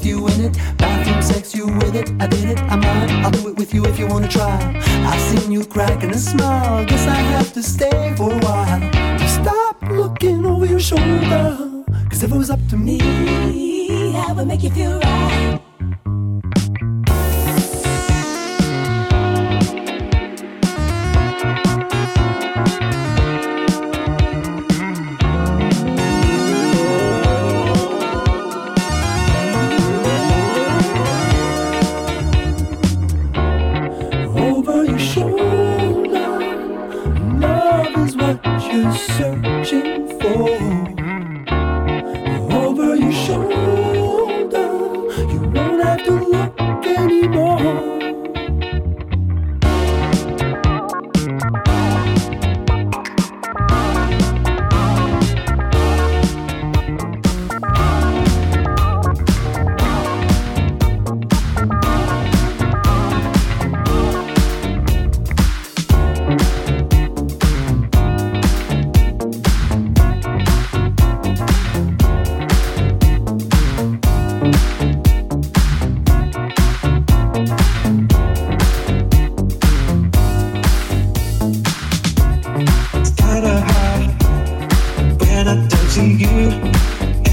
with you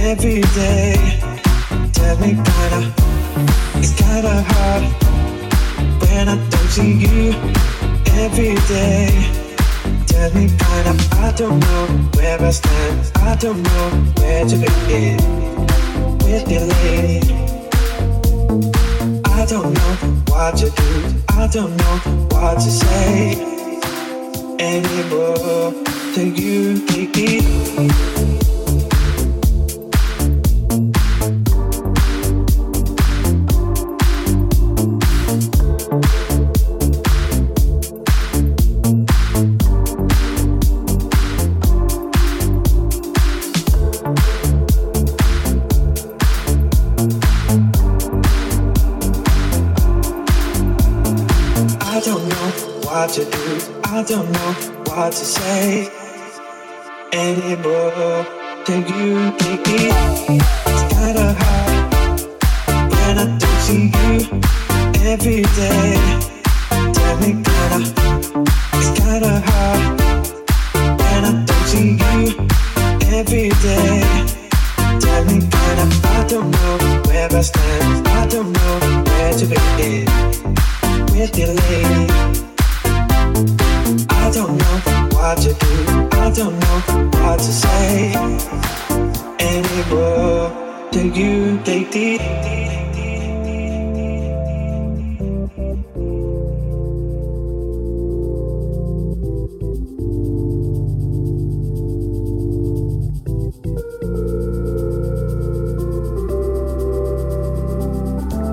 every day. Tell me kinda, it's kinda hard when I don't see you every day. Tell me kinda, I don't know where I stand. I don't know where to begin with your lady. I don't know what to do. I don't know what to say anymore to you, baby. don't know what to say anymore. Can you make it? It's kinda hard when I don't see you every day. Tell me, kinda, it's kinda hard when I don't see you every day. Tell me, kinda, I don't know where I stand. I don't know where to begin with your lady. I don't know what to do. I don't know what to say anymore. Than you, they.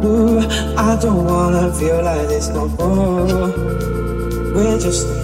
Ooh, I don't wanna feel like this no more. We're just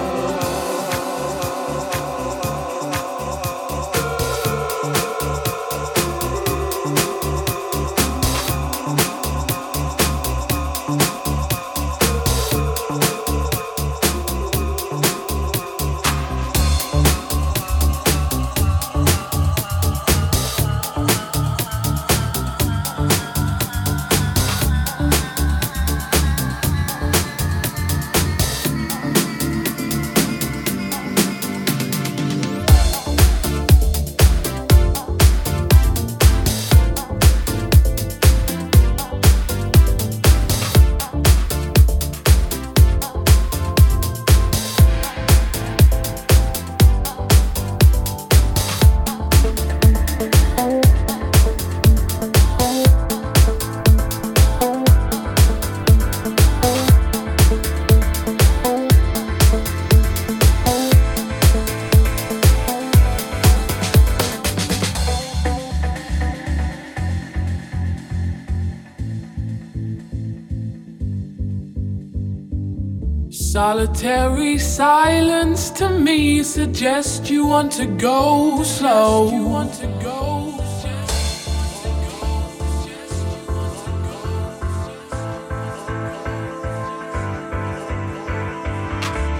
Solitary silence to me suggests you want to go slow.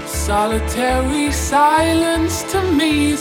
Solitary silence to me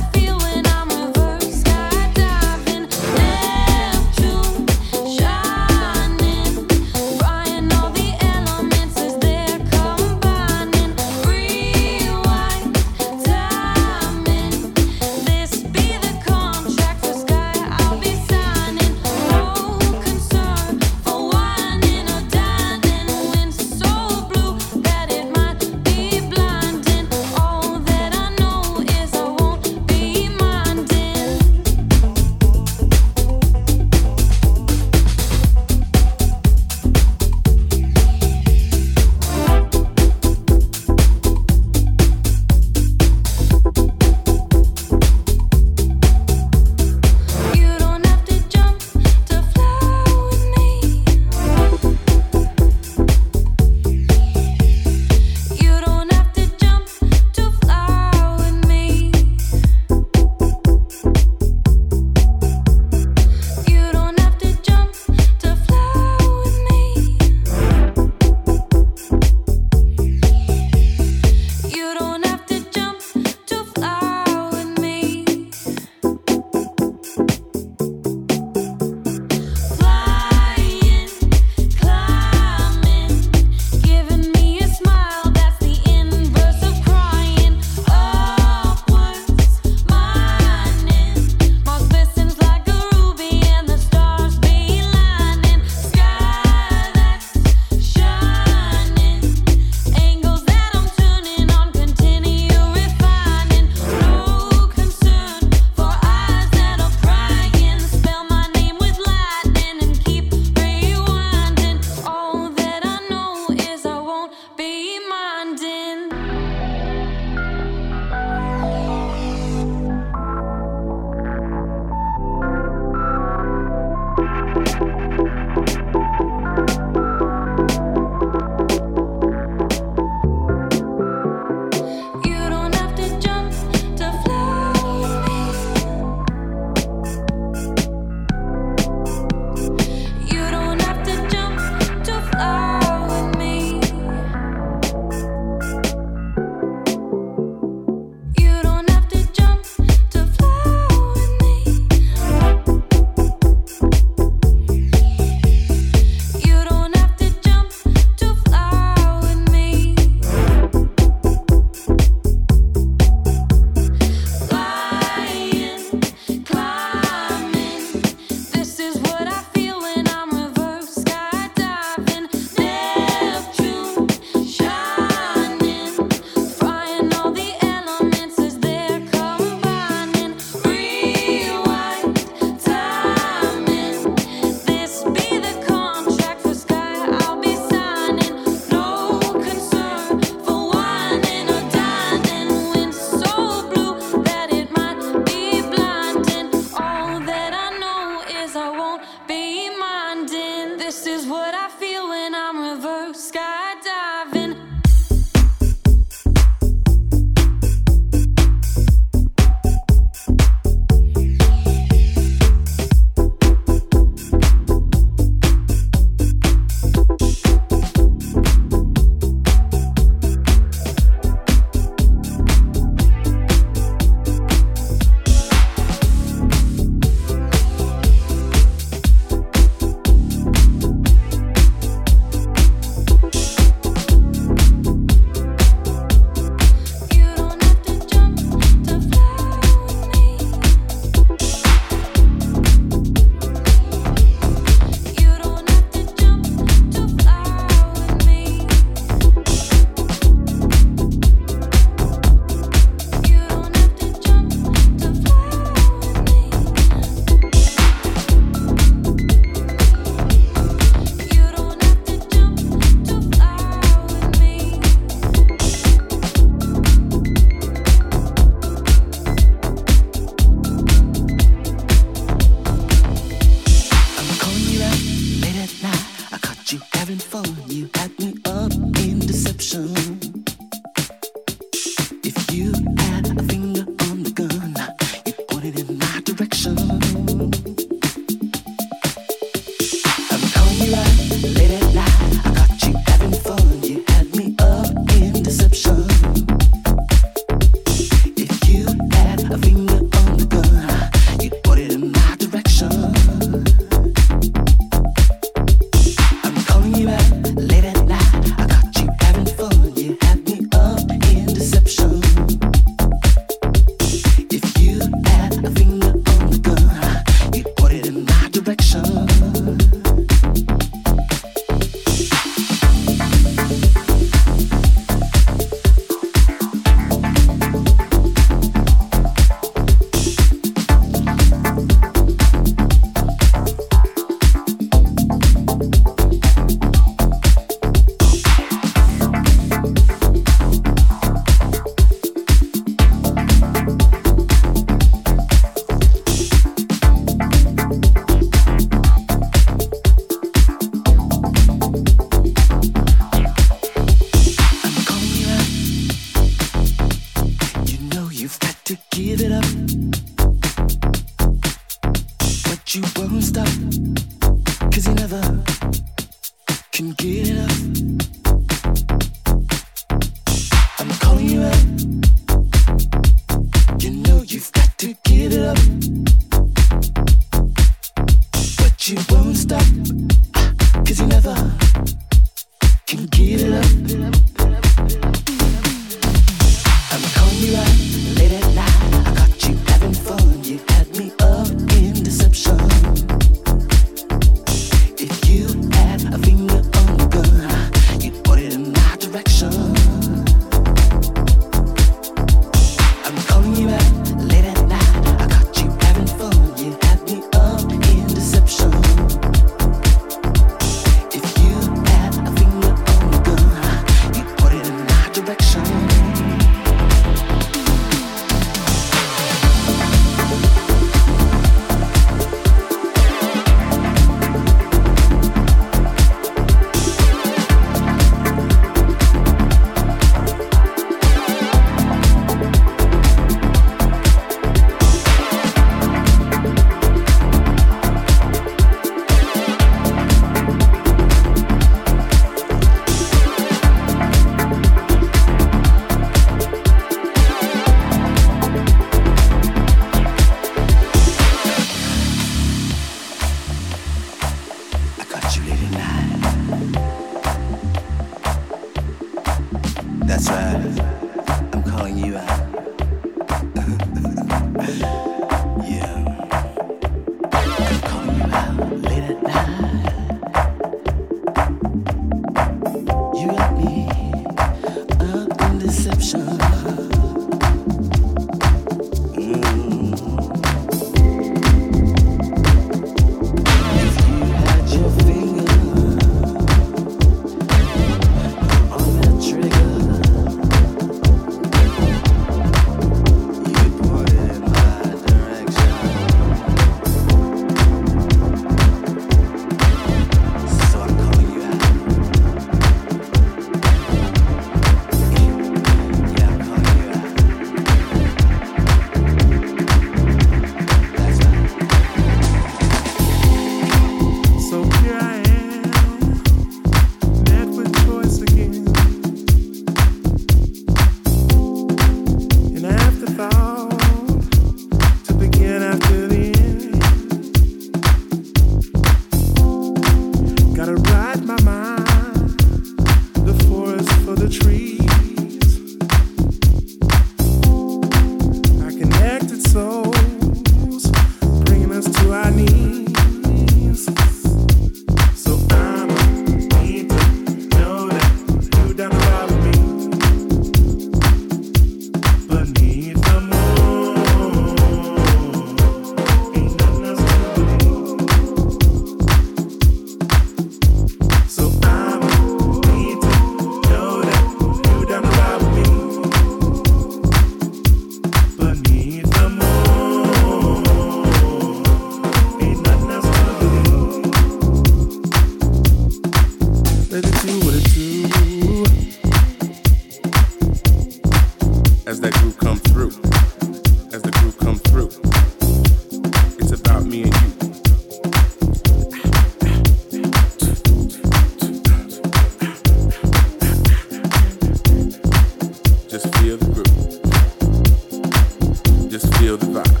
just feel the vibe.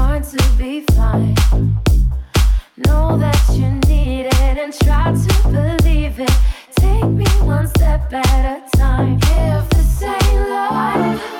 hard to be fine. Know that you and try to believe it. Take me one step at a time. If this ain't love.